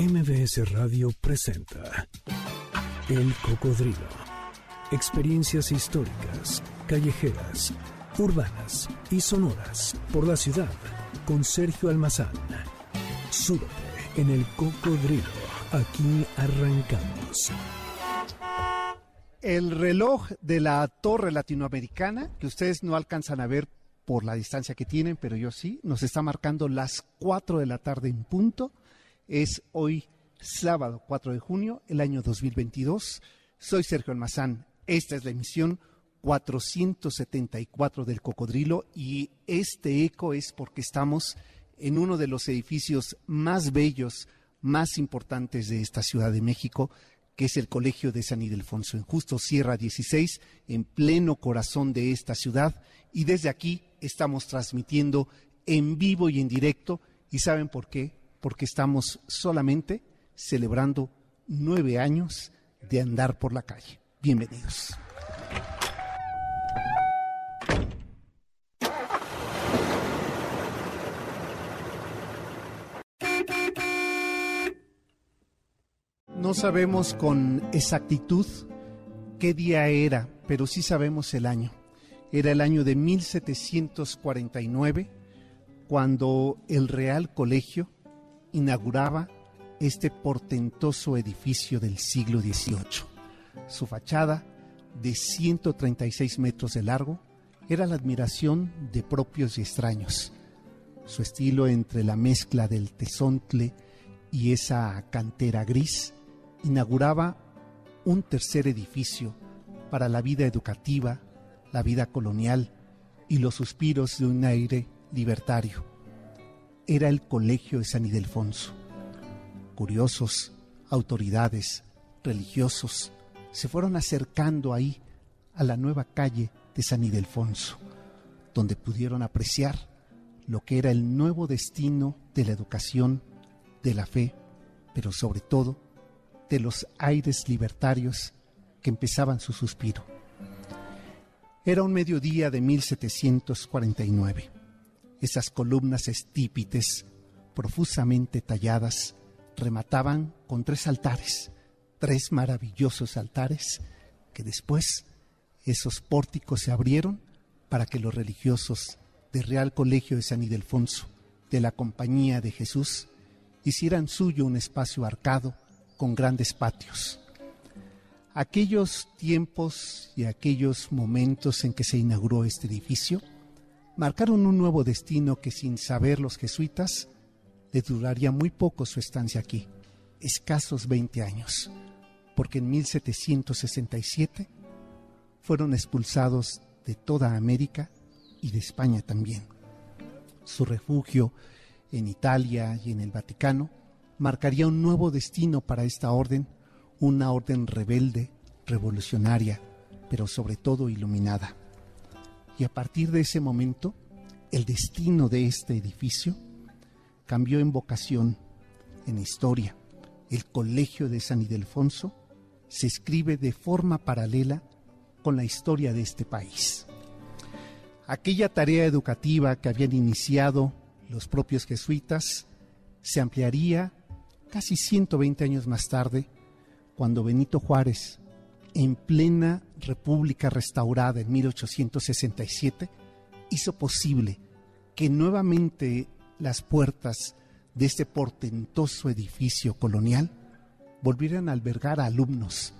MBS Radio presenta El Cocodrilo. Experiencias históricas, callejeras, urbanas y sonoras por la ciudad con Sergio Almazán. Súbete en El Cocodrilo. Aquí arrancamos. El reloj de la torre latinoamericana, que ustedes no alcanzan a ver por la distancia que tienen, pero yo sí, nos está marcando las 4 de la tarde en punto. Es hoy sábado 4 de junio, el año 2022. Soy Sergio Almazán. Esta es la emisión 474 del Cocodrilo y este eco es porque estamos en uno de los edificios más bellos, más importantes de esta Ciudad de México, que es el Colegio de San Ildefonso, en justo Sierra 16, en pleno corazón de esta ciudad. Y desde aquí estamos transmitiendo en vivo y en directo. ¿Y saben por qué? Porque estamos solamente celebrando nueve años de andar por la calle. Bienvenidos. No sabemos con exactitud qué día era, pero sí sabemos el año. Era el año de 1749 cuando el Real Colegio inauguraba este portentoso edificio del siglo XVIII. Su fachada, de 136 metros de largo, era la admiración de propios y extraños. Su estilo entre la mezcla del tesontle y esa cantera gris inauguraba un tercer edificio para la vida educativa, la vida colonial y los suspiros de un aire libertario. Era el Colegio de San Ildefonso. Curiosos, autoridades, religiosos, se fueron acercando ahí a la nueva calle de San Ildefonso, donde pudieron apreciar lo que era el nuevo destino de la educación, de la fe, pero sobre todo de los aires libertarios que empezaban su suspiro. Era un mediodía de 1749. Esas columnas estípites, profusamente talladas, remataban con tres altares, tres maravillosos altares, que después esos pórticos se abrieron para que los religiosos del Real Colegio de San Ildefonso, de la Compañía de Jesús, hicieran suyo un espacio arcado con grandes patios. Aquellos tiempos y aquellos momentos en que se inauguró este edificio marcaron un nuevo destino que sin saber los jesuitas le duraría muy poco su estancia aquí, escasos 20 años, porque en 1767 fueron expulsados de toda América y de España también. Su refugio en Italia y en el Vaticano marcaría un nuevo destino para esta orden, una orden rebelde, revolucionaria, pero sobre todo iluminada. Y a partir de ese momento, el destino de este edificio cambió en vocación, en historia. El Colegio de San Ildefonso se escribe de forma paralela con la historia de este país. Aquella tarea educativa que habían iniciado los propios jesuitas se ampliaría casi 120 años más tarde, cuando Benito Juárez, en plena República restaurada en 1867, hizo posible que nuevamente las puertas de este portentoso edificio colonial volvieran a albergar a alumnos,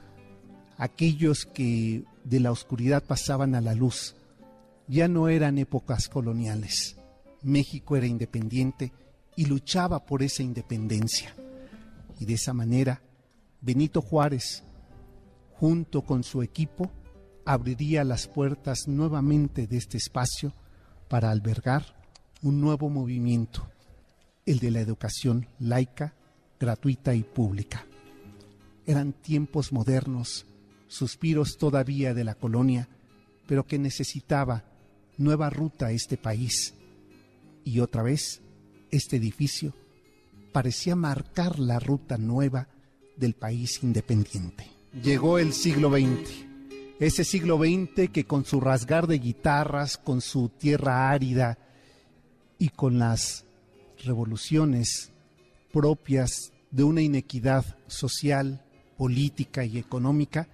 aquellos que de la oscuridad pasaban a la luz. Ya no eran épocas coloniales. México era independiente y luchaba por esa independencia. Y de esa manera, Benito Juárez, junto con su equipo, abriría las puertas nuevamente de este espacio para albergar un nuevo movimiento, el de la educación laica, gratuita y pública. Eran tiempos modernos, suspiros todavía de la colonia, pero que necesitaba nueva ruta a este país. Y otra vez, este edificio parecía marcar la ruta nueva del país independiente. Llegó el siglo XX, ese siglo XX que con su rasgar de guitarras, con su tierra árida y con las revoluciones propias de una inequidad social, política y económica,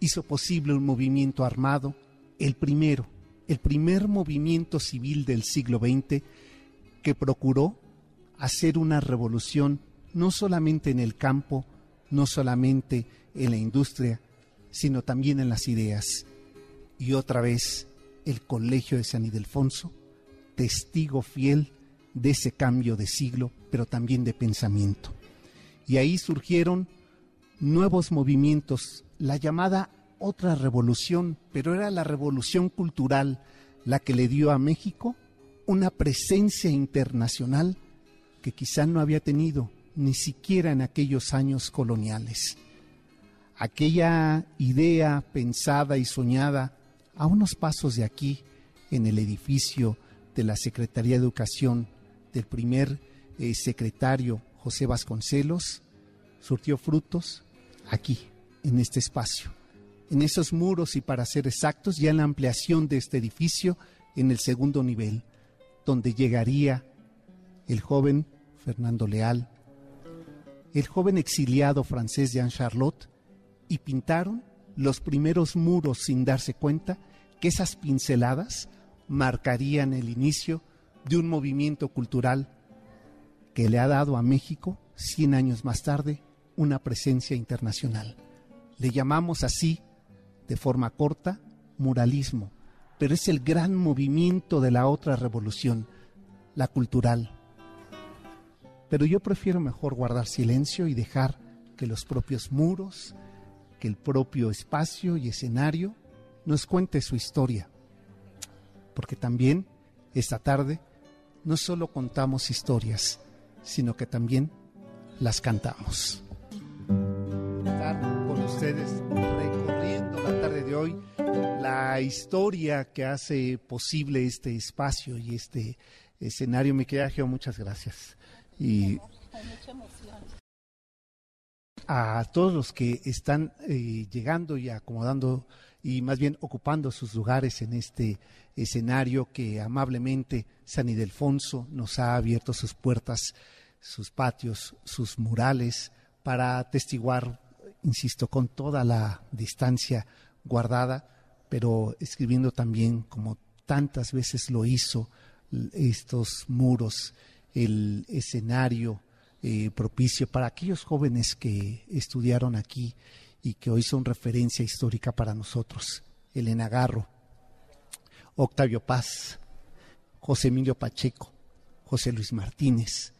hizo posible un movimiento armado, el primero, el primer movimiento civil del siglo XX que procuró hacer una revolución no solamente en el campo, no solamente en la industria, sino también en las ideas. Y otra vez, el Colegio de San Ildefonso, testigo fiel de ese cambio de siglo, pero también de pensamiento. Y ahí surgieron nuevos movimientos, la llamada otra revolución, pero era la revolución cultural la que le dio a México una presencia internacional que quizá no había tenido ni siquiera en aquellos años coloniales. Aquella idea pensada y soñada a unos pasos de aquí, en el edificio de la Secretaría de Educación del primer eh, secretario José Vasconcelos, surtió frutos aquí, en este espacio, en esos muros y para ser exactos, ya en la ampliación de este edificio en el segundo nivel, donde llegaría el joven Fernando Leal, el joven exiliado francés Jean Charlotte, y pintaron los primeros muros sin darse cuenta que esas pinceladas marcarían el inicio de un movimiento cultural que le ha dado a México, 100 años más tarde, una presencia internacional. Le llamamos así, de forma corta, muralismo, pero es el gran movimiento de la otra revolución, la cultural. Pero yo prefiero mejor guardar silencio y dejar que los propios muros, que el propio espacio y escenario nos cuente su historia. Porque también esta tarde no solo contamos historias, sino que también las cantamos estar con ustedes recorriendo la tarde de hoy la historia que hace posible este espacio y este escenario. Mi querida muchas gracias. Y a todos los que están eh, llegando y acomodando y más bien ocupando sus lugares en este escenario que amablemente San Ildefonso nos ha abierto sus puertas, sus patios, sus murales para atestiguar insisto, con toda la distancia guardada, pero escribiendo también como tantas veces lo hizo estos muros, el escenario eh, propicio para aquellos jóvenes que estudiaron aquí y que hoy son referencia histórica para nosotros. Elena Garro, Octavio Paz, José Emilio Pacheco, José Luis Martínez,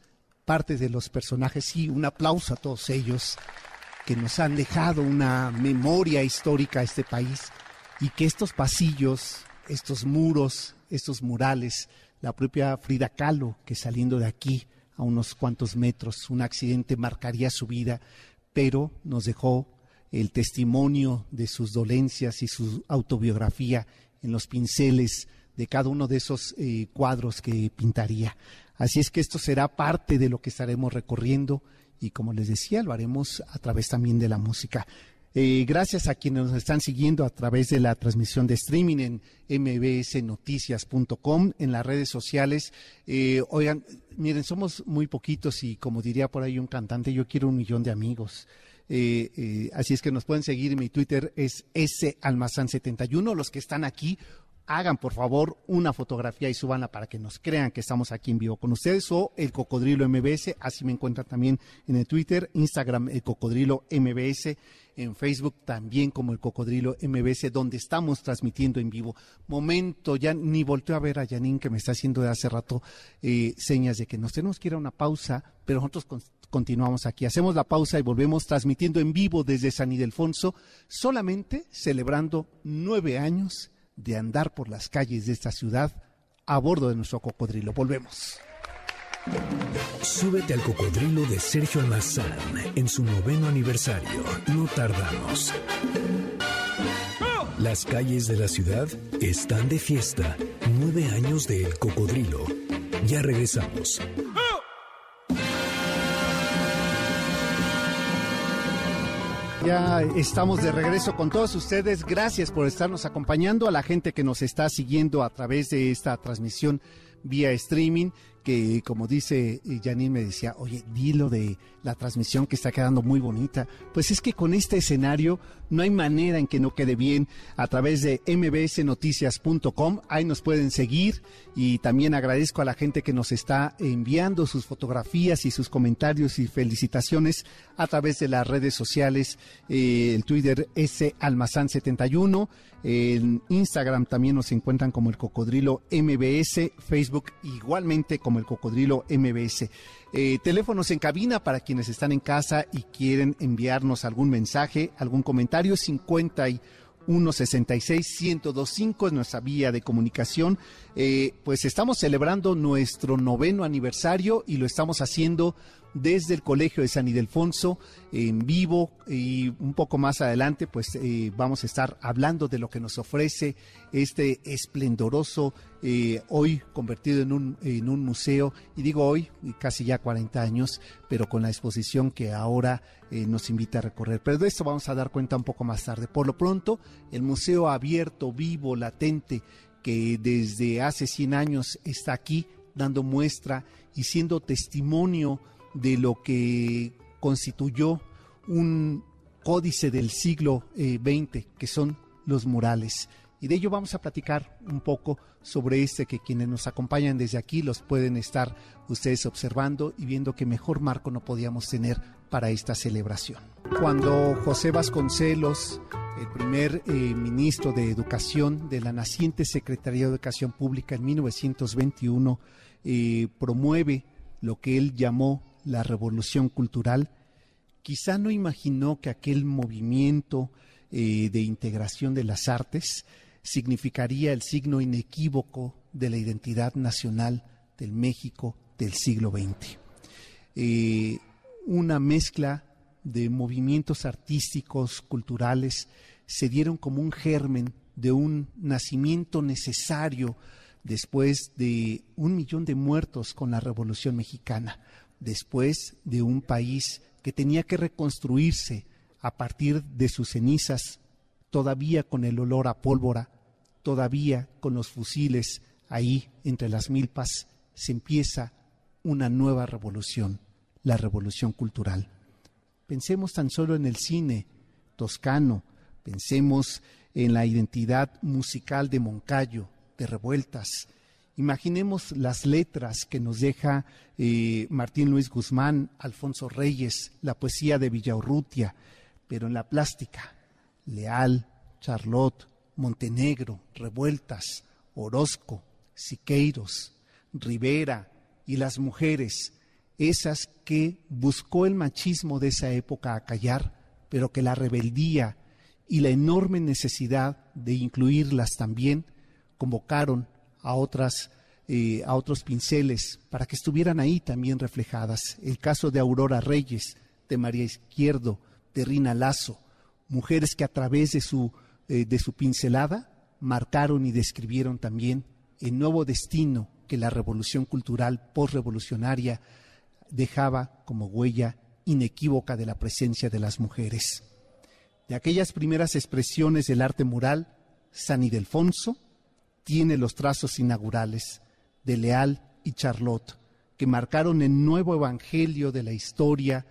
parte de los personajes, y un aplauso a todos ellos que nos han dejado una memoria histórica a este país y que estos pasillos, estos muros, estos murales, la propia Frida Kahlo, que saliendo de aquí a unos cuantos metros, un accidente marcaría su vida, pero nos dejó el testimonio de sus dolencias y su autobiografía en los pinceles de cada uno de esos eh, cuadros que pintaría. Así es que esto será parte de lo que estaremos recorriendo y como les decía, lo haremos a través también de la música. Eh, gracias a quienes nos están siguiendo a través de la transmisión de streaming en mbsnoticias.com, en las redes sociales. Eh, oigan, miren, somos muy poquitos y como diría por ahí un cantante, yo quiero un millón de amigos. Eh, así es que nos pueden seguir mi Twitter, es salmazán71. Los que están aquí, hagan por favor una fotografía y súbanla para que nos crean que estamos aquí en vivo con ustedes o el Cocodrilo MBS, así me encuentran también en el Twitter, Instagram el Cocodrilo MBS, en Facebook también como el Cocodrilo MBS, donde estamos transmitiendo en vivo. Momento, ya ni volteo a ver a Janine que me está haciendo de hace rato eh, señas de que nos tenemos que ir a una pausa, pero nosotros continuamos aquí. Hacemos la pausa y volvemos transmitiendo en vivo desde San Ildefonso, solamente celebrando nueve años de andar por las calles de esta ciudad a bordo de nuestro cocodrilo. Volvemos. Súbete al cocodrilo de Sergio Almazán en su noveno aniversario. No tardamos. Las calles de la ciudad están de fiesta. Nueve años de El Cocodrilo. Ya regresamos. Ya estamos de regreso con todos ustedes. Gracias por estarnos acompañando, a la gente que nos está siguiendo a través de esta transmisión vía streaming que como dice Janine me decía, oye, dilo de la transmisión que está quedando muy bonita. Pues es que con este escenario no hay manera en que no quede bien a través de mbsnoticias.com. Ahí nos pueden seguir y también agradezco a la gente que nos está enviando sus fotografías y sus comentarios y felicitaciones a través de las redes sociales, eh, el Twitter S Almazán 71, en Instagram también nos encuentran como el Cocodrilo MBS, Facebook igualmente como el Cocodrilo MBS. Eh, teléfonos en cabina para quienes están en casa y quieren enviarnos algún mensaje, algún comentario, 51 166 1025 es nuestra vía de comunicación. Eh, pues estamos celebrando nuestro noveno aniversario y lo estamos haciendo desde el Colegio de San Ildefonso en vivo y un poco más adelante pues eh, vamos a estar hablando de lo que nos ofrece este esplendoroso eh, hoy convertido en un, en un museo y digo hoy casi ya 40 años pero con la exposición que ahora eh, nos invita a recorrer. Pero de esto vamos a dar cuenta un poco más tarde. Por lo pronto el museo abierto vivo latente que desde hace 100 años está aquí dando muestra y siendo testimonio de lo que constituyó un códice del siglo XX, eh, que son los murales. Y de ello vamos a platicar un poco sobre este que quienes nos acompañan desde aquí los pueden estar ustedes observando y viendo que mejor marco no podíamos tener para esta celebración. Cuando José Vasconcelos, el primer eh, ministro de Educación de la naciente Secretaría de Educación Pública en 1921, eh, promueve lo que él llamó la revolución cultural, quizá no imaginó que aquel movimiento eh, de integración de las artes significaría el signo inequívoco de la identidad nacional del México del siglo XX. Eh, una mezcla de movimientos artísticos, culturales, se dieron como un germen de un nacimiento necesario después de un millón de muertos con la Revolución Mexicana, después de un país que tenía que reconstruirse a partir de sus cenizas, todavía con el olor a pólvora, todavía con los fusiles ahí entre las milpas, se empieza una nueva revolución, la revolución cultural. Pensemos tan solo en el cine toscano, pensemos en la identidad musical de Moncayo, de Revueltas, Imaginemos las letras que nos deja eh, Martín Luis Guzmán, Alfonso Reyes, la poesía de Villaurrutia, pero en la plástica, Leal, Charlotte, Montenegro, Revueltas, Orozco, Siqueiros, Rivera y las mujeres, esas que buscó el machismo de esa época acallar, pero que la rebeldía y la enorme necesidad de incluirlas también convocaron a otras eh, a otros pinceles para que estuvieran ahí también reflejadas. El caso de Aurora Reyes, de María Izquierdo, de Rina Lazo, mujeres que a través de su, eh, de su pincelada marcaron y describieron también el nuevo destino que la revolución cultural postrevolucionaria dejaba como huella inequívoca de la presencia de las mujeres. De aquellas primeras expresiones del arte mural, San Ildefonso tiene los trazos inaugurales de Leal y Charlotte, que marcaron el nuevo evangelio de la historia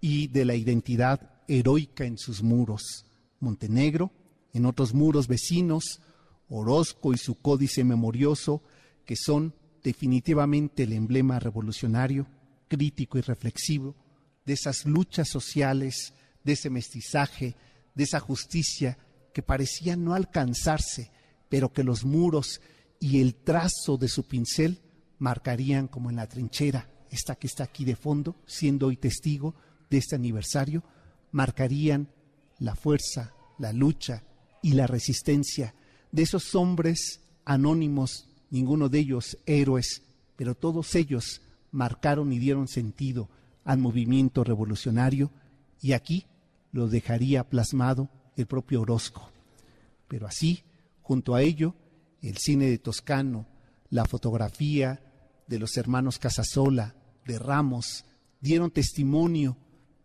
y de la identidad heroica en sus muros. Montenegro, en otros muros vecinos, Orozco y su códice memorioso, que son definitivamente el emblema revolucionario, crítico y reflexivo de esas luchas sociales, de ese mestizaje, de esa justicia que parecía no alcanzarse pero que los muros y el trazo de su pincel marcarían como en la trinchera, esta que está aquí de fondo, siendo hoy testigo de este aniversario, marcarían la fuerza, la lucha y la resistencia de esos hombres anónimos, ninguno de ellos héroes, pero todos ellos marcaron y dieron sentido al movimiento revolucionario y aquí lo dejaría plasmado el propio Orozco. Pero así Junto a ello, el cine de Toscano, la fotografía de los hermanos Casasola, de Ramos, dieron testimonio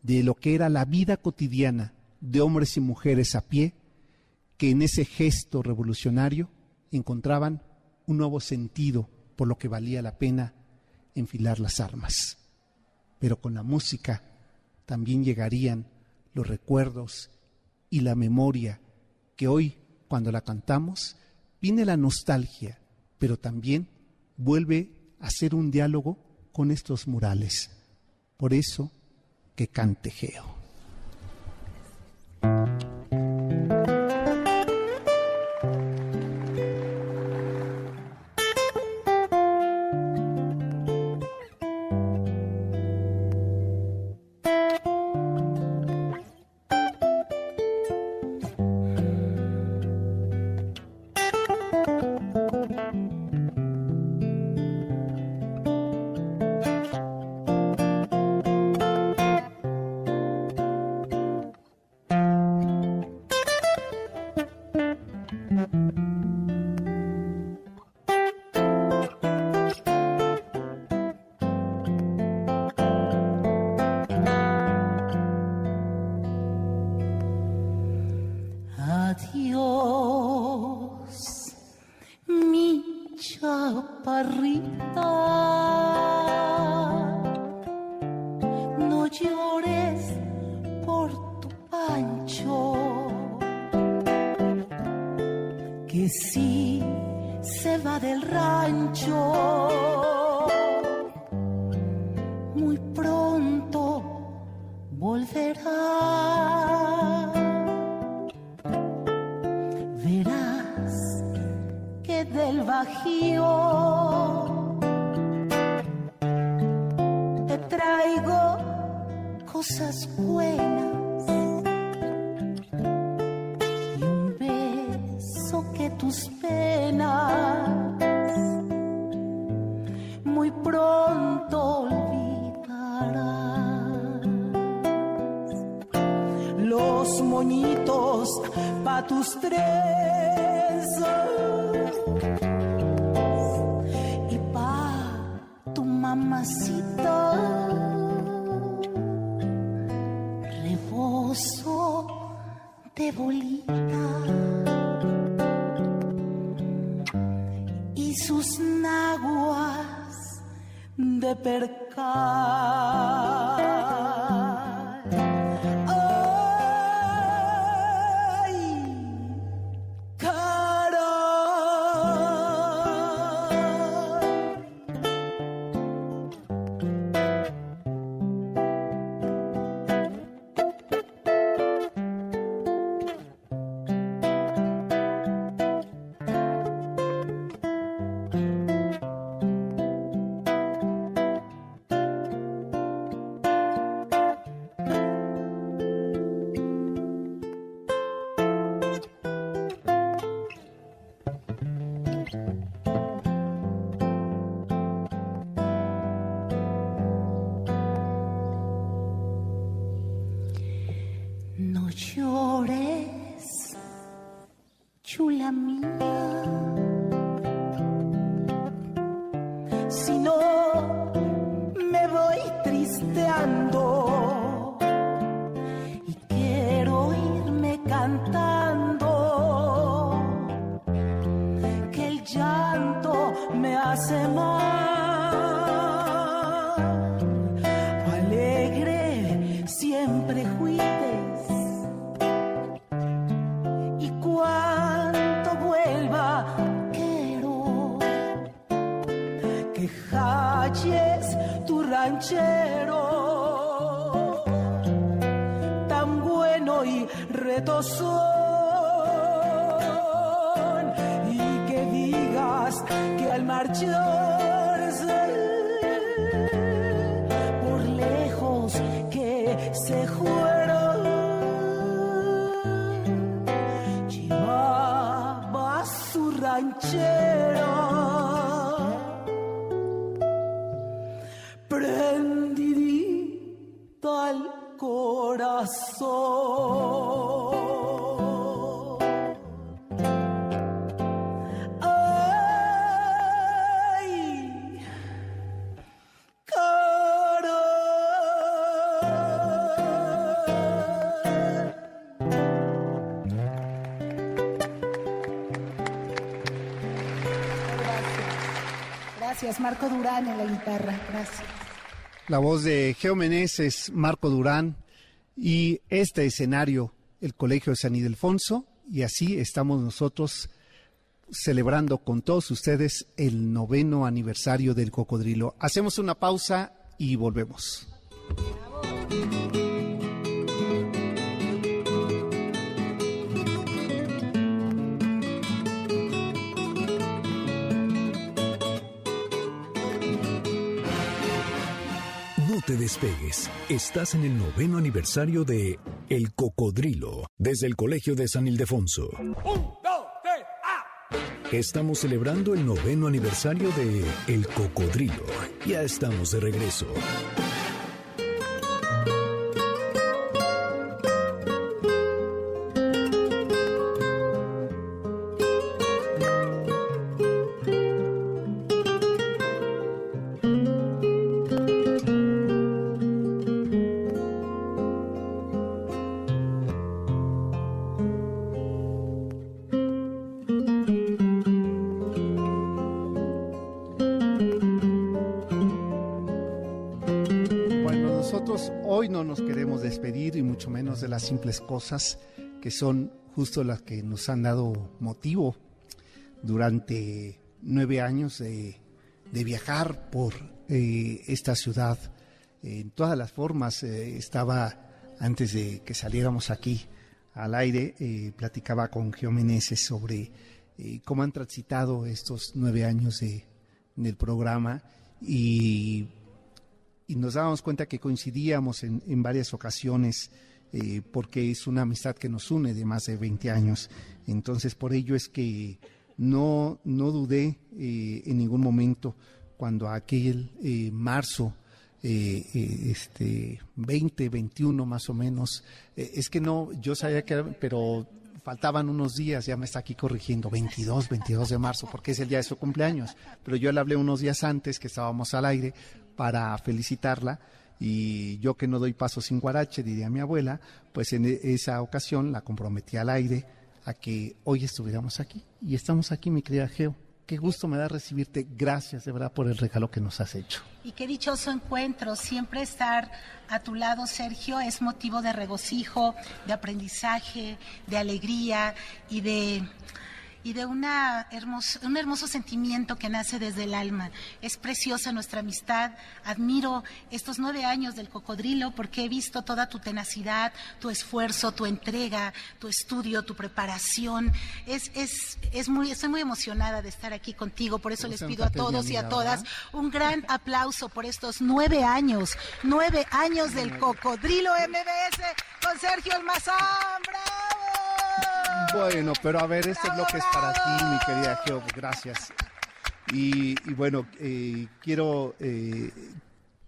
de lo que era la vida cotidiana de hombres y mujeres a pie, que en ese gesto revolucionario encontraban un nuevo sentido por lo que valía la pena enfilar las armas. Pero con la música también llegarían los recuerdos y la memoria que hoy, cuando la cantamos, viene la nostalgia, pero también vuelve a ser un diálogo con estos murales. Por eso que cante Geo. aguas de percar. hoy y que digas que al marchar Marco Durán en la guitarra. Gracias. La voz de Geo Meneses, Marco Durán y este escenario, el Colegio de San Ildefonso, y así estamos nosotros celebrando con todos ustedes el noveno aniversario del cocodrilo. Hacemos una pausa y volvemos. Te despegues. Estás en el noveno aniversario de El Cocodrilo, desde el Colegio de San Ildefonso. Estamos celebrando el noveno aniversario de El Cocodrilo. Ya estamos de regreso. Simples cosas que son justo las que nos han dado motivo durante nueve años de, de viajar por eh, esta ciudad en todas las formas. eh, estaba antes de que saliéramos aquí al aire, eh, platicaba con Geo Meneses sobre cómo han transitado estos nueve años de, del programa y y nos dábamos cuenta que coincidíamos en, en varias ocasiones eh, porque es una amistad que nos une de más de 20 años. Entonces, por ello es que no, no dudé eh, en ningún momento cuando aquel eh, marzo eh, este 20, 21 más o menos, es que no, yo sabía que era, pero faltaban unos días, ya me está aquí corrigiendo, 22, 22 de marzo, porque es el día de su cumpleaños. Pero yo le hablé unos días antes que estábamos al aire para felicitarla y yo que no doy paso sin guarache, diría mi abuela, pues en e- esa ocasión la comprometí al aire a que hoy estuviéramos aquí. Y estamos aquí, mi querida Geo. Qué gusto me da recibirte. Gracias de verdad por el regalo que nos has hecho. Y qué dichoso encuentro. Siempre estar a tu lado, Sergio, es motivo de regocijo, de aprendizaje, de alegría y de y de una hermos- un hermoso sentimiento que nace desde el alma. Es preciosa nuestra amistad. Admiro estos nueve años del cocodrilo porque he visto toda tu tenacidad, tu esfuerzo, tu entrega, tu estudio, tu preparación. Es, es, es muy, estoy muy emocionada de estar aquí contigo. Por eso ¿Cómo les pido a todos y a todas un gran aplauso por estos nueve años, nueve años del cocodrilo MBS con Sergio Almazán. ¡Bravo! Bueno, pero a ver, esto es lo que es para ti, mi querida Geo. Gracias. Y, y bueno, eh, quiero, eh,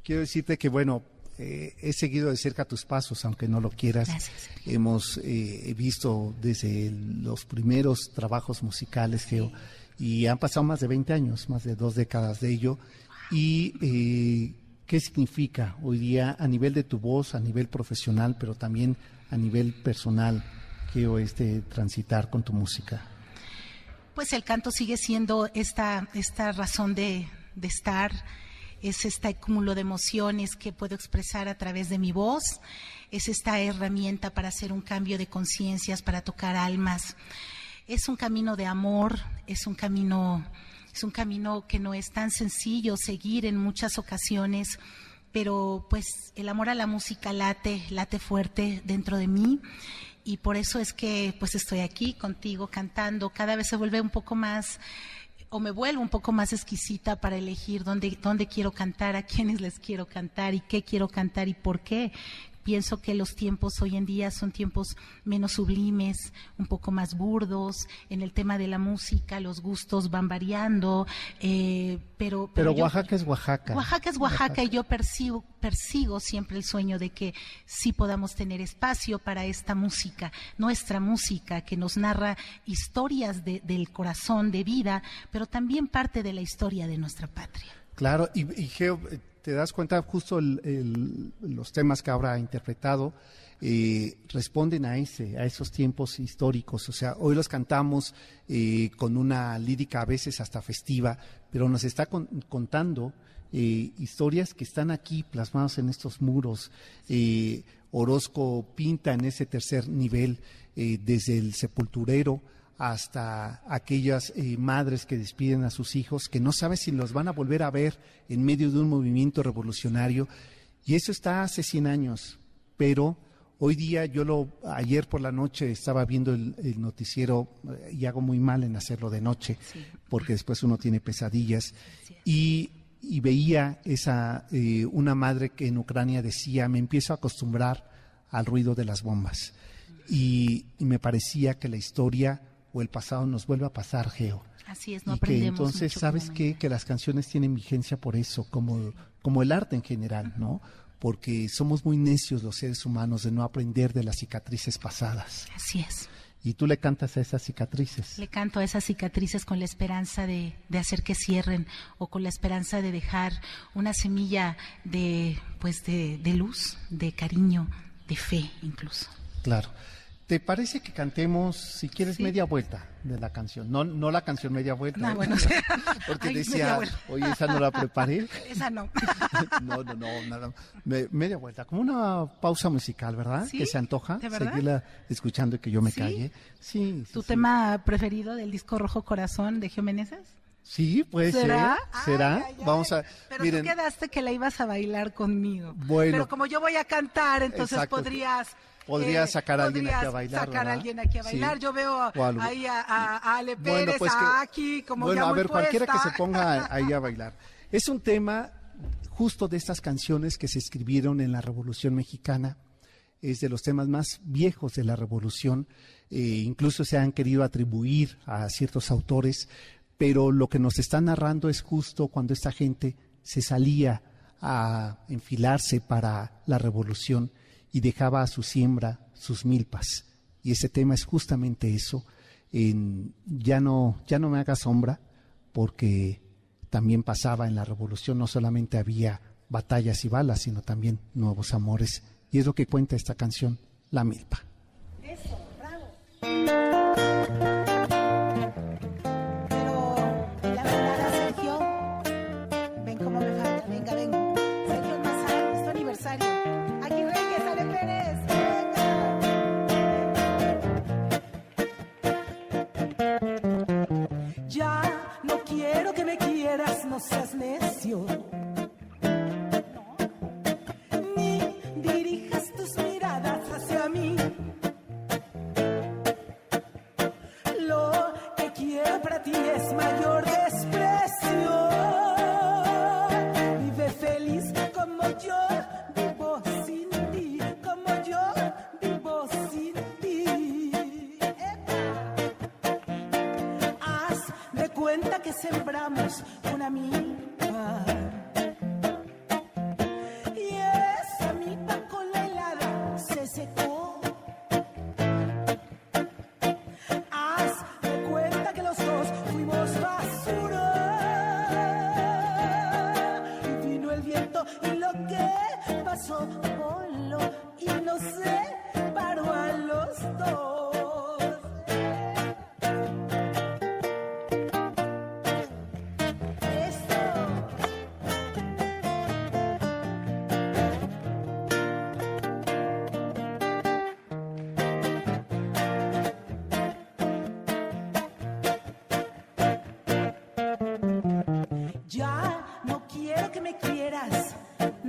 quiero decirte que, bueno, eh, he seguido de cerca tus pasos, aunque no lo quieras. Gracias. Hemos eh, visto desde los primeros trabajos musicales, Geo, y han pasado más de 20 años, más de dos décadas de ello. Y eh, qué significa hoy día a nivel de tu voz, a nivel profesional, pero también a nivel personal, Geo, este transitar con tu música. Pues el canto sigue siendo esta, esta razón de, de estar, es este cúmulo de emociones que puedo expresar a través de mi voz, es esta herramienta para hacer un cambio de conciencias, para tocar almas. Es un camino de amor, es un camino, es un camino que no es tan sencillo seguir en muchas ocasiones, pero pues el amor a la música late, late fuerte dentro de mí y por eso es que pues estoy aquí contigo cantando. Cada vez se vuelve un poco más o me vuelvo un poco más exquisita para elegir dónde, dónde quiero cantar, a quiénes les quiero cantar y qué quiero cantar y por qué. Pienso que los tiempos hoy en día son tiempos menos sublimes, un poco más burdos. En el tema de la música, los gustos van variando, eh, pero, Pero Oaxaca es Oaxaca. Oaxaca es Oaxaca y yo persigo, persigo siempre el sueño de que sí podamos tener espacio para esta música, nuestra música que nos narra historias de- del corazón, de vida, pero también parte de la historia de nuestra patria. Claro, y, y Geo, te das cuenta justo los temas que ahora ha interpretado eh, responden a ese, a esos tiempos históricos. O sea, hoy los cantamos eh, con una lírica a veces hasta festiva, pero nos está contando eh, historias que están aquí plasmadas en estos muros. Orozco pinta en ese tercer nivel desde el sepulturero hasta aquellas madres que despiden a sus hijos, que no saben si los van a volver a ver en medio de un movimiento revolucionario. Y eso está hace 100 años, pero Hoy día yo lo, ayer por la noche estaba viendo el, noticiero eh, y hago muy mal en hacerlo de noche porque después uno tiene pesadillas. Y, veía esa, eh, una madre que en Ucrania decía, me empiezo a acostumbrar al ruido de las bombas y, me parecía que la historia o el pasado nos vuelve a pasar, Geo. Así es, no y que entonces, ¿sabes qué? Que las canciones tienen vigencia por eso, como, como el arte en general, ¿no? porque somos muy necios los seres humanos de no aprender de las cicatrices pasadas. Así es. Y tú le cantas a esas cicatrices. Le canto a esas cicatrices con la esperanza de, hacer que cierren o con la esperanza de dejar una semilla de, pues de luz, de cariño, de fe incluso. Claro. ¿Te parece que cantemos, si quieres, media vuelta de la canción? No, no la canción media vuelta. No, bueno, porque decía, oye, esa no la preparé. esa no. no, no, no, nada. media vuelta, como una pausa musical, ¿verdad? Que se antoja seguirla escuchando y que yo me calle. Sí. ¿Tu tema preferido del disco Rojo Corazón de Gio Sí, puede ¿Será? ser. ¿Será? Vamos a. Pero tú quedaste que la ibas a bailar conmigo. Bueno. Pero como yo voy a cantar, entonces podrías Podría eh, sacar a alguien aquí a bailar. sacar a alguien aquí a bailar. Yo veo ahí a, Ale Pérez, pues a Aki, como bueno, a ver, cualquiera que se ponga ahí a bailar. Es un tema justo de estas canciones que se escribieron en la Revolución Mexicana. Es de los temas más viejos de la Revolución. Eh, incluso se han querido atribuir a ciertos autores, pero lo que nos está narrando es justo cuando esta gente se salía a enfilarse para la revolución y dejaba a su siembra sus milpas. Y ese tema es justamente eso. Ya, no, ya no me haga sombra, porque también pasaba en la revolución, no solamente había batallas y balas, sino también nuevos amores. Y es lo que cuenta esta canción, La Milpa. No seas necio.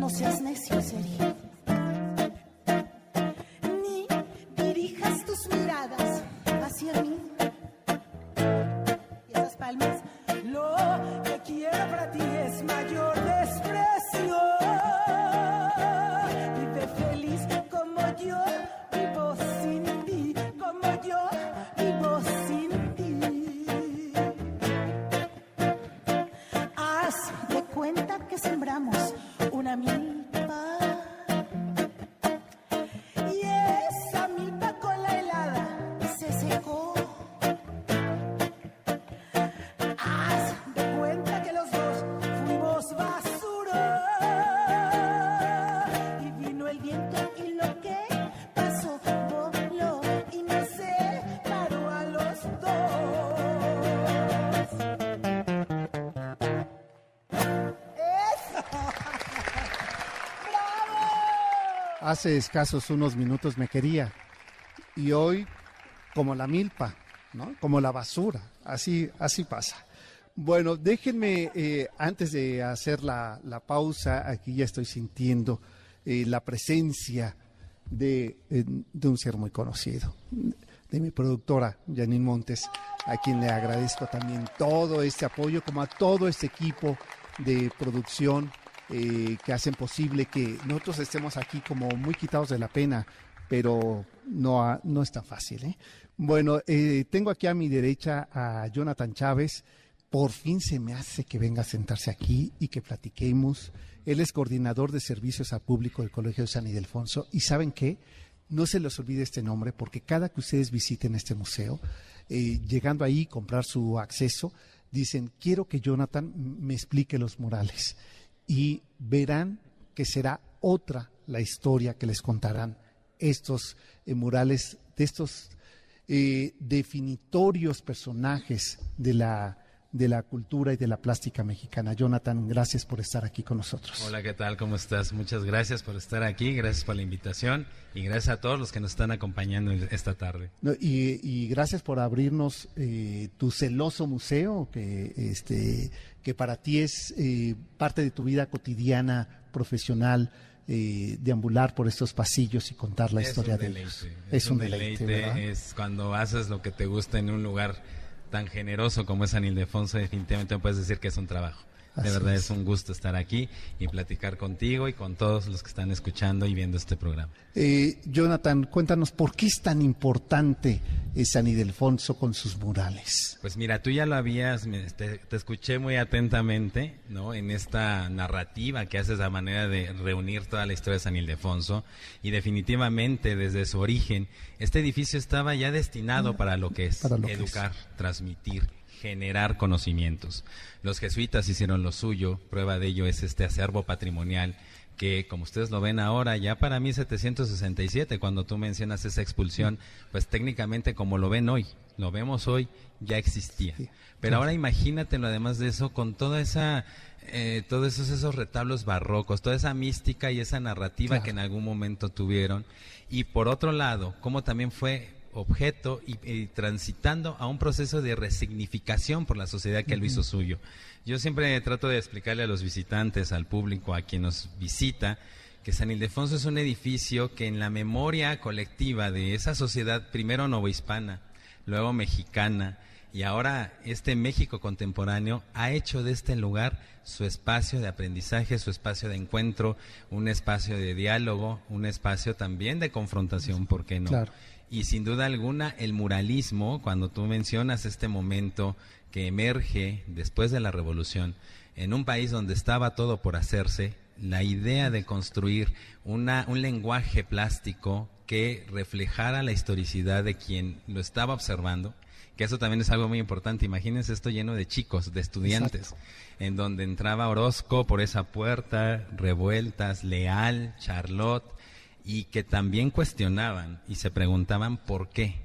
No seas necio, sería. Hace escasos unos minutos me quería y hoy como la milpa, ¿no? Como la basura, así, así pasa. Bueno, déjenme, eh, antes de hacer la, pausa, aquí ya estoy sintiendo eh, la presencia de, eh, de, un ser muy conocido, de mi productora, Janine Montes, a quien le agradezco también todo este apoyo, como a todo este equipo de producción que hacen posible que nosotros estemos aquí como muy quitados de la pena, pero no, no es tan fácil. ¿eh? Bueno, eh, tengo aquí a mi derecha a Jonathan Chávez. Por fin se me hace que venga a sentarse aquí y que platiquemos. Él es coordinador de servicios al público del Colegio de San Ildefonso. Y saben qué, no se les olvide este nombre porque cada que ustedes visiten este museo, eh, llegando ahí, comprar su acceso, dicen, quiero que Jonathan me explique los murales. Y verán que será otra la historia que les contarán estos eh, murales de estos eh, definitorios personajes de la, de la cultura y de la plástica mexicana. Jonathan, gracias por estar aquí con nosotros. Hola, ¿qué tal? ¿Cómo estás? Muchas gracias por estar aquí, gracias por la invitación y gracias a todos los que nos están acompañando esta tarde. y, gracias por abrirnos eh, tu celoso museo, que, este, que para ti es parte de tu vida cotidiana, profesional eh, deambular por estos pasillos y contar la historia de ellos. Es, un deleite. es cuando haces lo que te gusta en un lugar tan generoso como es San Ildefonso, definitivamente puedes decir que es un trabajo. De verdad es. un gusto estar aquí y platicar contigo y con todos los que están escuchando y viendo este programa. Eh, Jonathan, cuéntanos por qué es tan importante eh, San Ildefonso con sus murales. Pues mira, tú ya lo habías, te, escuché muy atentamente, ¿no? En esta narrativa que haces a manera de reunir toda la historia de San Ildefonso y definitivamente desde su origen este edificio estaba ya destinado mm, para lo que es educar, transmitir generar conocimientos. Los jesuitas hicieron lo suyo, prueba de ello es este acervo patrimonial que como ustedes lo ven ahora, ya para 1767, cuando tú mencionas esa expulsión, pues técnicamente como lo ven hoy, lo vemos hoy, ya existía. Pero ahora imagínatelo además de eso, con toda esa, eh, todos esos, esos retablos barrocos, toda esa mística y esa narrativa que en algún momento tuvieron. Y por otro lado, como también fue objeto y, transitando a un proceso de resignificación por la sociedad que lo hizo suyo. Yo siempre trato de explicarle a los visitantes, al público, a quien nos visita, que San Ildefonso es un edificio que en la memoria colectiva de esa sociedad, primero novohispana, luego mexicana, y ahora este México contemporáneo ha hecho de este lugar su espacio de aprendizaje, su espacio de encuentro, un espacio de diálogo, un espacio también de confrontación, ¿por qué no? Claro. Y sin duda alguna, el muralismo, cuando tú mencionas este momento que emerge después de la revolución, en un país donde estaba todo por hacerse, la idea de construir una, un lenguaje plástico que reflejara la historicidad de quien lo estaba observando, que eso también es algo muy importante. Imagínense esto lleno de chicos, de estudiantes, en donde entraba Orozco por esa puerta, revueltas, Leal, Charlotte, y que también cuestionaban y se preguntaban por qué.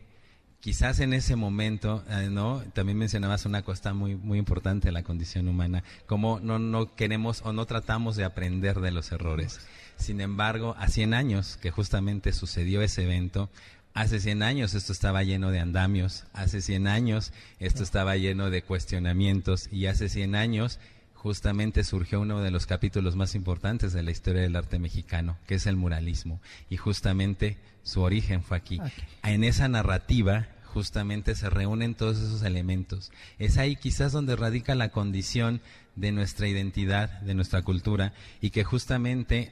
Quizás en ese momento, eh, ¿no? También mencionabas una cosa muy, muy importante de la condición humana, como no, no queremos o no tratamos de aprender de los errores. Sin embargo, a 100 años que justamente sucedió ese evento, hace 100 años esto estaba lleno de andamios, hace 100 años esto estaba lleno de cuestionamientos y hace 100 años justamente surgió uno de los capítulos más importantes de la historia del arte mexicano, que es el muralismo. Y justamente su origen fue aquí. En esa narrativa justamente se reúnen todos esos elementos. Es ahí quizás donde radica la condición de nuestra identidad, de nuestra cultura, y que justamente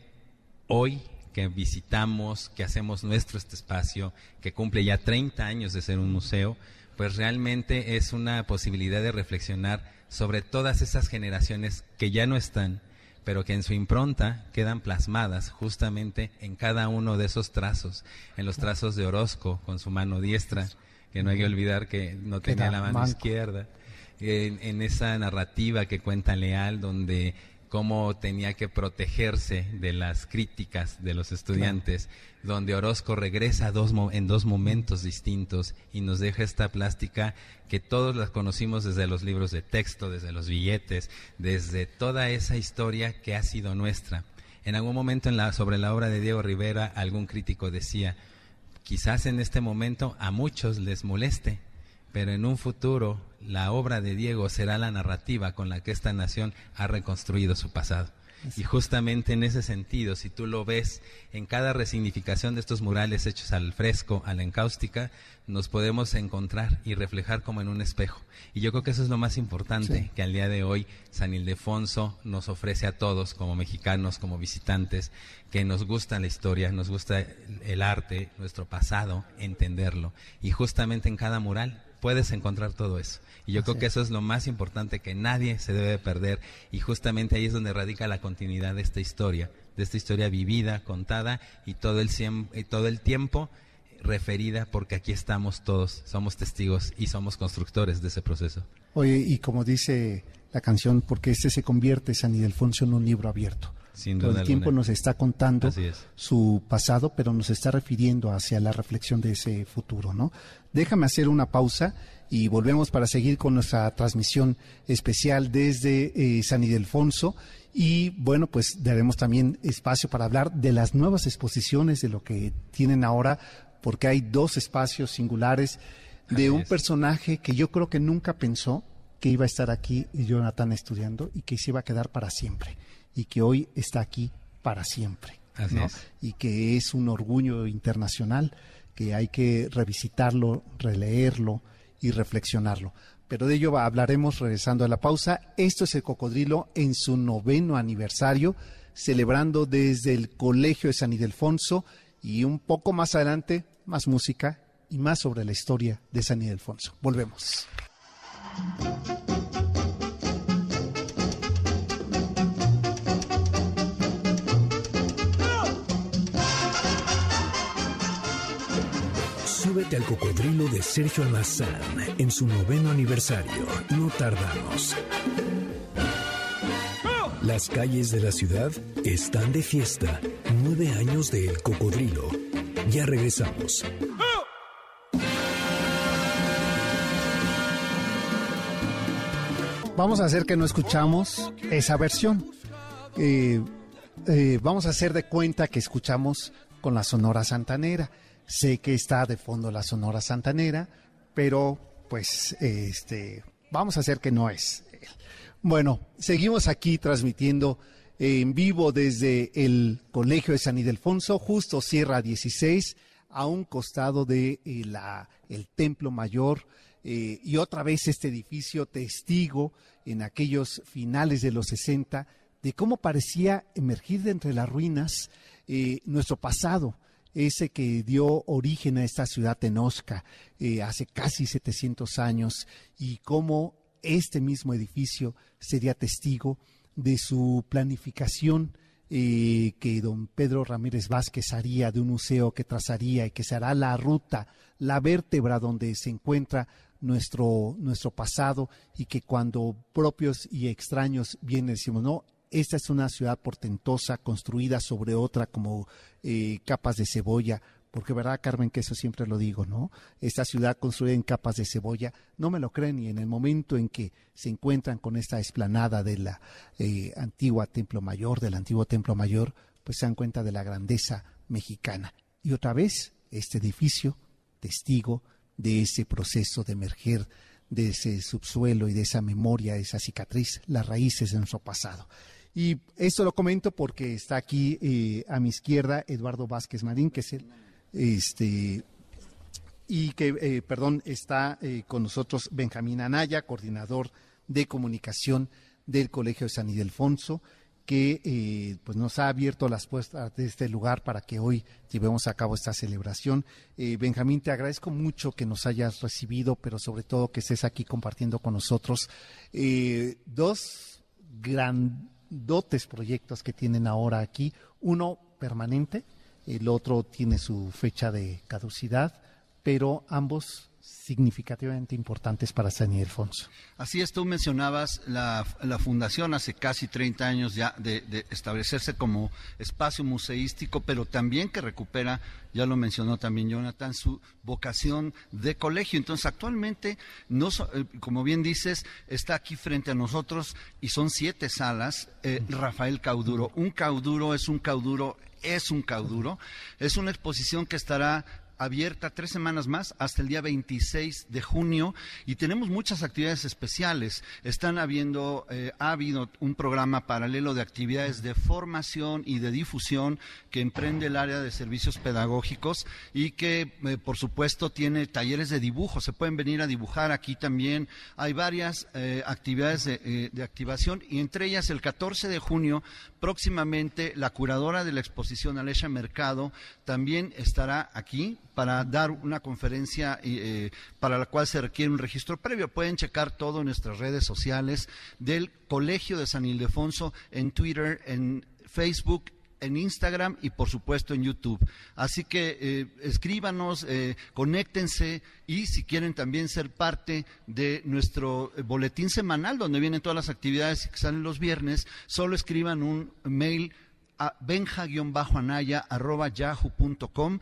hoy que visitamos, que hacemos nuestro este espacio, que cumple ya 30 años de ser un museo, pues realmente es una posibilidad de reflexionar sobre todas esas generaciones que ya no están, pero que en su impronta quedan plasmadas justamente en cada uno de esos trazos, en los trazos de Orozco con su mano diestra, que no hay que olvidar que no tenía la mano izquierda, en, en, esa narrativa que cuenta Leal, donde cómo tenía que protegerse de las críticas de los estudiantes, donde Orozco regresa dos, en dos momentos distintos y nos deja esta plástica que todos la conocimos desde los libros de texto, desde los billetes, desde toda esa historia que ha sido nuestra. En algún momento en la, sobre la obra de Diego Rivera, algún crítico decía, quizás en este momento a muchos les moleste, pero en un futuro la obra de Diego será la narrativa con la que esta nación ha reconstruido su pasado. Y justamente en ese sentido, si tú lo ves en cada resignificación de estos murales hechos al fresco, a la encáustica, nos podemos encontrar y reflejar como en un espejo. Y yo creo que eso es lo más importante que al día de hoy San Ildefonso nos ofrece a todos como mexicanos, como visitantes, que nos gusta la historia, nos gusta el arte, nuestro pasado, entenderlo. Y justamente en cada mural puedes encontrar todo eso. Y yo creo que eso es lo más importante que nadie se debe perder y justamente ahí es donde radica la continuidad de esta historia, de esta historia vivida, contada y todo el, y todo el tiempo referida porque aquí estamos todos, somos testigos y somos constructores de ese proceso. Oye, y como dice la canción, porque este se convierte, San Ildefonso, en un libro abierto. Todo el tiempo nos está contando su pasado, pero nos está refiriendo hacia la reflexión de ese futuro, ¿no? Déjame hacer una pausa y volvemos para seguir con nuestra transmisión especial desde eh, San Ildefonso. Y bueno, pues daremos también espacio para hablar de las nuevas exposiciones, de lo que tienen ahora, porque hay dos espacios singulares de un personaje que yo creo que nunca pensó que iba a estar aquí Jonathan estudiando y que se iba a quedar para siempre y que hoy está aquí para siempre. Y que es un orgullo internacional que hay que revisitarlo, releerlo y reflexionarlo. Pero de ello hablaremos regresando a la pausa. Esto es el cocodrilo en su noveno aniversario, celebrando desde el Colegio de San Ildefonso y un poco más adelante más música y más sobre la historia de San Ildefonso. Volvemos. Súbete al cocodrilo de Sergio Almazán en su noveno aniversario. No tardamos. Las calles de la ciudad están de fiesta. Nueve años de El Cocodrilo. Ya regresamos. Vamos a hacer que no escuchamos esa versión. Eh, eh, vamos a hacer de cuenta que escuchamos con la Sonora Santanera. Sé que está de fondo la Sonora Santanera, pero pues este vamos a hacer que no es. Bueno, seguimos aquí transmitiendo en vivo desde el Colegio de San Ildefonso, justo Sierra 16, a un costado de eh, la, el Templo Mayor. Eh, y otra vez este edificio testigo en aquellos finales de los 60 de cómo parecía emergir de entre las ruinas eh, nuestro pasado, ese que dio origen a esta ciudad tenosca eh, hace casi 700 años y cómo este mismo edificio sería testigo de su planificación eh, que don Pedro Ramírez Vázquez haría de un museo que trazaría y que será la ruta, la vértebra donde se encuentra nuestro, nuestro pasado y que cuando propios y extraños vienen decimos, no, esta es una ciudad portentosa construida sobre otra como eh, capas de cebolla, porque verdad, Carmen, que eso siempre lo digo, ¿no? Esta ciudad construida en capas de cebolla, no me lo creen, y en el momento en que se encuentran con esta esplanada de la eh, antigua Templo Mayor, del antiguo Templo Mayor, pues se dan cuenta de la grandeza mexicana. Y otra vez, este edificio, testigo de ese proceso de emerger de ese subsuelo y de esa memoria, esa cicatriz, las raíces de nuestro pasado. Y esto lo comento porque está aquí eh, a mi izquierda Eduardo Vázquez Marín, que es el, este, y que, eh, perdón, está eh, con nosotros Benjamín Anaya, coordinador de comunicación del Colegio de San Ildefonso, que pues nos ha abierto las puertas de este lugar para que hoy llevemos a cabo esta celebración. Benjamín, te agradezco mucho que nos hayas recibido, pero sobre todo que estés aquí compartiendo con nosotros dos grandes dotes proyectos que tienen ahora aquí, uno permanente, el otro tiene su fecha de caducidad, pero ambos significativamente importantes para San Ildefonso. Así es, tú mencionabas la, fundación hace casi 30 años ya de, establecerse como espacio museístico, pero también que recupera, ya lo mencionó también Jonathan, su vocación de colegio. Entonces, actualmente, no eh, como bien dices, está aquí frente a nosotros y son siete salas. Eh, Rafael Cauduro, un cauduro es un cauduro es un cauduro. Es una exposición que estará abierta tres semanas más hasta el día 26 de junio y tenemos muchas actividades especiales. Están habiendo, eh, ha habido un programa paralelo de actividades de formación y de difusión que emprende el área de servicios pedagógicos y que, eh, por supuesto, tiene talleres de dibujo. Se pueden venir a dibujar aquí también. Hay varias eh, actividades de, de activación y entre ellas el 14 de junio próximamente la curadora de la exposición Alesha Mercado también estará aquí para dar una conferencia eh, para la cual se requiere un registro previo. Pueden checar todo en nuestras redes sociales del Colegio de San Ildefonso en Twitter, en Facebook en Instagram y por supuesto en YouTube. Así que eh, escríbanos, eh, conéctense y si quieren también ser parte de nuestro boletín semanal donde vienen todas las actividades que salen los viernes, solo escriban un mail a benja-anaya.yahoo.com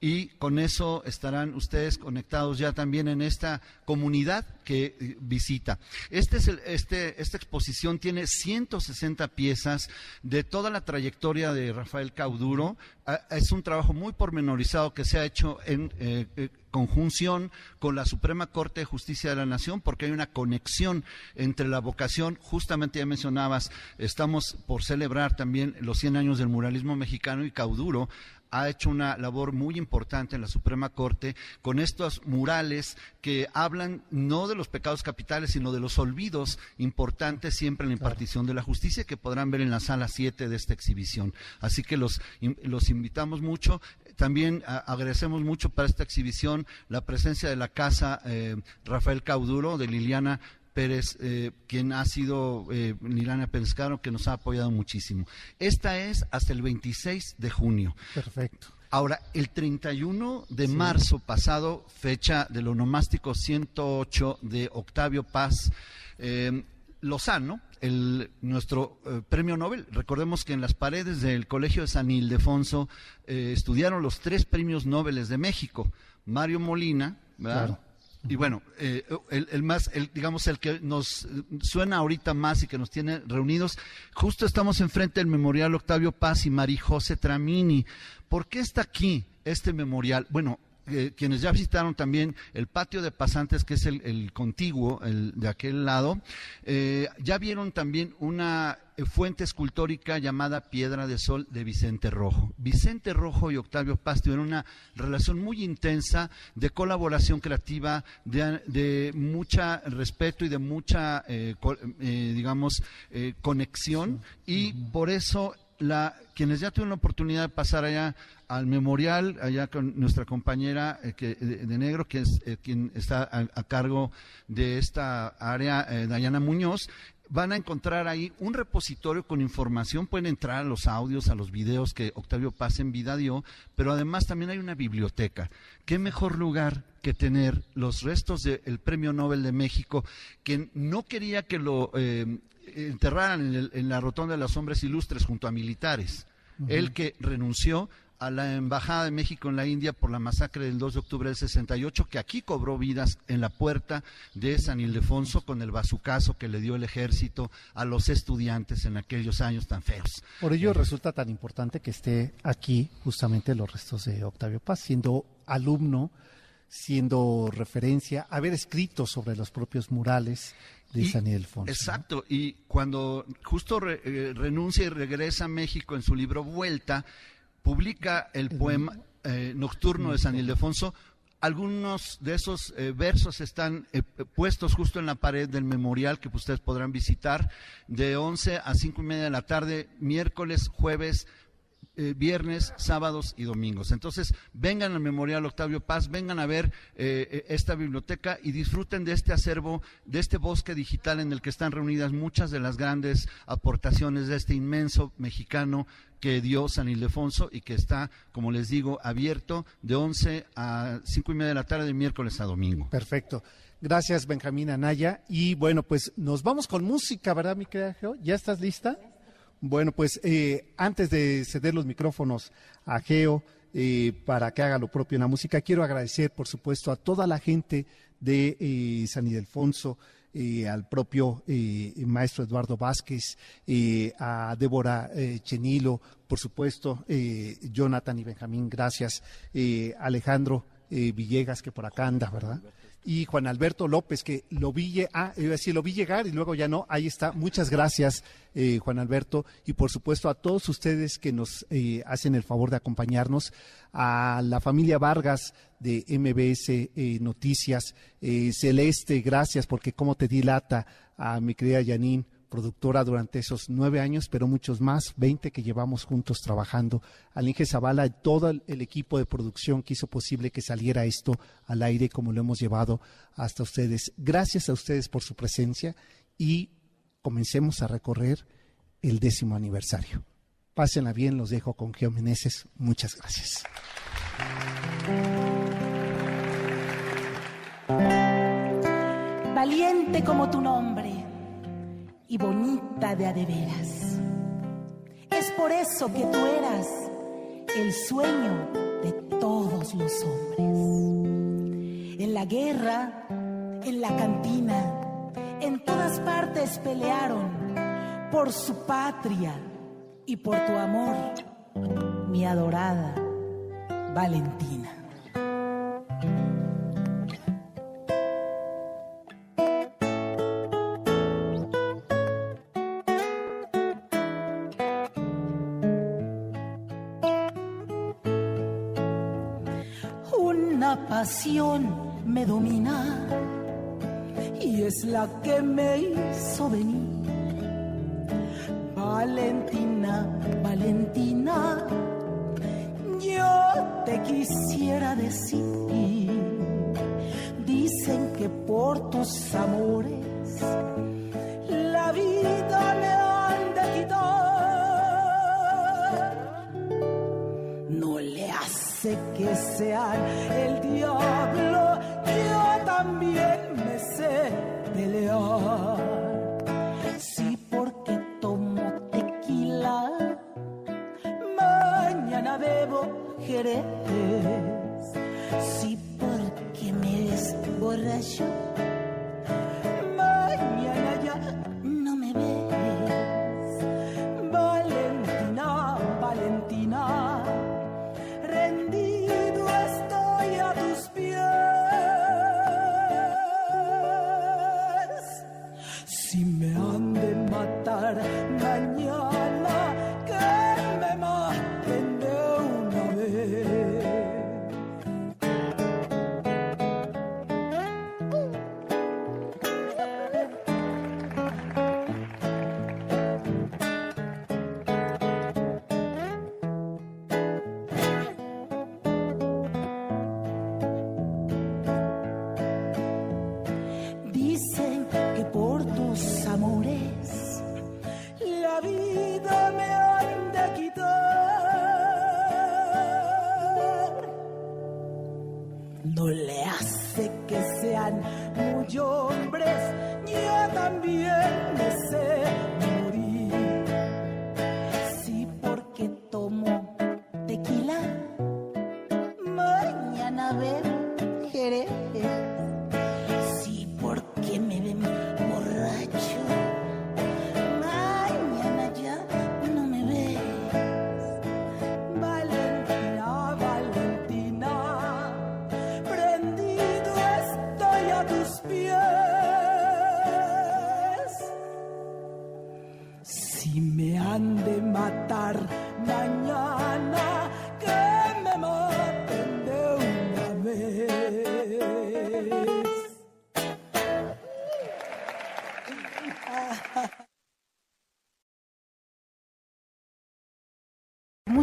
y con eso estarán ustedes conectados ya también en esta comunidad que eh, visita. Este es este, esta exposición tiene 160 piezas de toda la trayectoria de Rafael Cauduro. Ah, es un trabajo muy pormenorizado que se ha hecho en eh, eh, conjunción con la Suprema Corte de Justicia de la Nación, porque hay una conexión entre la vocación, justamente ya mencionabas, estamos por celebrar también los 100 años del muralismo mexicano y Cauduro ha hecho una labor muy importante en la Suprema Corte con estos murales que hablan no de los pecados capitales, sino de los olvidos importantes siempre en la impartición de la justicia que podrán ver en la sala 7 de esta exhibición. Así que los, los invitamos mucho. También agradecemos mucho para esta exhibición la presencia de la Casa eh, Rafael Cauduro, de Liliana Pérez, eh, quien ha sido eh, Liliana Pescaro, que nos ha apoyado muchísimo. Esta es hasta el 26 de junio. Perfecto. Ahora, el 31 de marzo pasado, fecha del onomástico 108 de Octavio Paz eh, Lozano, el, nuestro eh, premio Nobel. Recordemos que en las paredes del Colegio de San Ildefonso estudiaron los tres premios Nobel de México. Mario Molina, ¿verdad? Y bueno, eh, el, más, el, digamos, el que nos suena ahorita más y que nos tiene reunidos, justo estamos enfrente del memorial Octavio Paz y María José Tramini. ¿Por qué está aquí este memorial? Bueno, eh, quienes ya visitaron también el patio de pasantes, que es el, contiguo, el de aquel lado, eh, ya vieron también una fuente escultórica llamada Piedra de Sol de Vicente Rojo. Vicente Rojo y Octavio Paz tuvieron una relación muy intensa de colaboración creativa, de, de mucha respeto y de mucha, eh, digamos, conexión, y por eso la, quienes ya tuvieron la oportunidad de pasar allá al memorial, allá con nuestra compañera eh, de, negro, que es eh, quien está a, cargo de esta área, eh, Dayana Muñoz, van a encontrar ahí un repositorio con información, pueden entrar a los audios, a los videos que Octavio Paz en vida dio, pero además también hay una biblioteca. ¿Qué mejor lugar que tener los restos del Premio Nobel de México, que no quería que lo enterraran en, la rotonda de los hombres ilustres junto a militares. Él que renunció a la Embajada de México en la India por la masacre del 2 de octubre del 68, que aquí cobró vidas en la puerta de San Ildefonso con el bazucazo que le dio el ejército a los estudiantes en aquellos años tan feos. Por ello resulta tan importante que esté aquí justamente los restos de Octavio Paz, siendo alumno, siendo referencia, haber escrito sobre los propios murales de San Ildefonso. Exacto, y cuando justo eh, renuncia y regresa a México en su libro Vuelta, publica el poema eh, Nocturno de San Ildefonso. Algunos de esos eh, versos están puestos justo en la pared del memorial que ustedes podrán visitar de 11 a 5 y media de la tarde, miércoles, jueves, eh, viernes, sábados y domingos. Entonces, vengan al Memorial Octavio Paz, vengan a ver eh, eh, esta biblioteca y disfruten de este acervo, de este bosque digital en el que están reunidas muchas de las grandes aportaciones de este inmenso mexicano que dio San Ildefonso y que está, como les digo, abierto de 11 a 5 y media de la tarde de miércoles a domingo. Perfecto. Gracias, Benjamín Anaya. Y bueno, pues nos vamos con música, ¿verdad, mi querida? ¿Ya estás lista? Bueno, pues eh, antes de ceder los micrófonos a Geo eh, para que haga lo propio en la música, quiero agradecer, por supuesto, a toda la gente de eh, San Ildefonso, eh, al propio eh, maestro Eduardo Vázquez, eh, a Débora eh, Chenilo, por supuesto, eh, Jonathan y Benjamín, gracias, eh, Alejandro Villegas, que por acá anda, ¿verdad? Y Juan Alberto López, que lo vi, ah, lo vi llegar y luego ya no, ahí está. Muchas gracias, eh, Juan Alberto, y por supuesto a todos ustedes que nos eh, hacen el favor de acompañarnos, a la familia Vargas de MBS eh, Noticias, eh, Celeste, gracias porque como te dilata a mi querida Janine, productora durante esos nueve años, pero muchos más, 20 que llevamos juntos trabajando. Al Inge Zavala y todo el, equipo de producción que hizo posible que saliera esto al aire como lo hemos llevado hasta ustedes. Gracias a ustedes por su presencia y comencemos a recorrer el décimo aniversario. Pásenla bien, los dejo con Geo Meneses. Muchas gracias. valiente como tu nombre y bonita de a de veras. Es por eso que tú eras el sueño de todos los hombres. En la guerra, en la cantina, en todas partes pelearon por su patria y por tu amor, mi adorada Valentina. Pasión me domina y es la que me hizo venir. Valentina, Valentina, yo te quisiera decir. Dicen que por tus amores que sean el diablo, yo también me sé pelear. Sí, porque tomo tequila, mañana bebo jerez.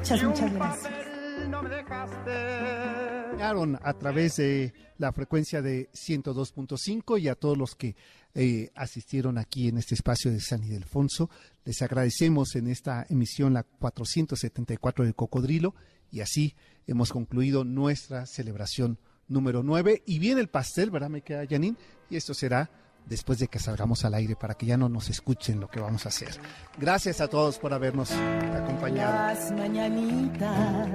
Muchas, muchas gracias. A través de la frecuencia de 102.5 y a todos los que eh, asistieron aquí en este espacio de San Ildefonso. Les agradecemos en esta emisión la 474 del Cocodrilo y así hemos concluido nuestra celebración número 9. Y viene el pastel, ¿verdad? Me queda Janine. Y esto será después de que salgamos al aire para que ya no nos escuchen lo que vamos a hacer. Gracias a todos por habernos acompañado. Las mañanitas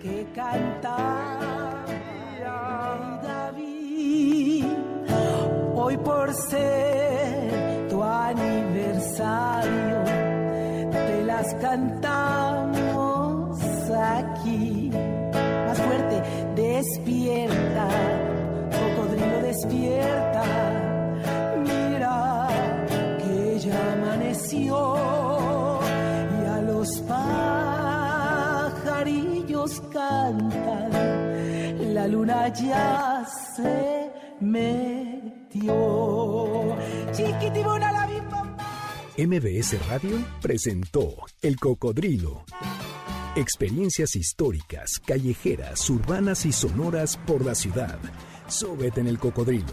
que canta David, hoy por ser tu aniversario, te las cantamos aquí. Más fuerte, despierta, cocodrilo despierta y a los pajarillos cantan, la luna ya se metió. La MBS Radio presentó El Cocodrilo. Experiencias históricas, callejeras, urbanas y sonoras por la ciudad. Súbete en el cocodrilo.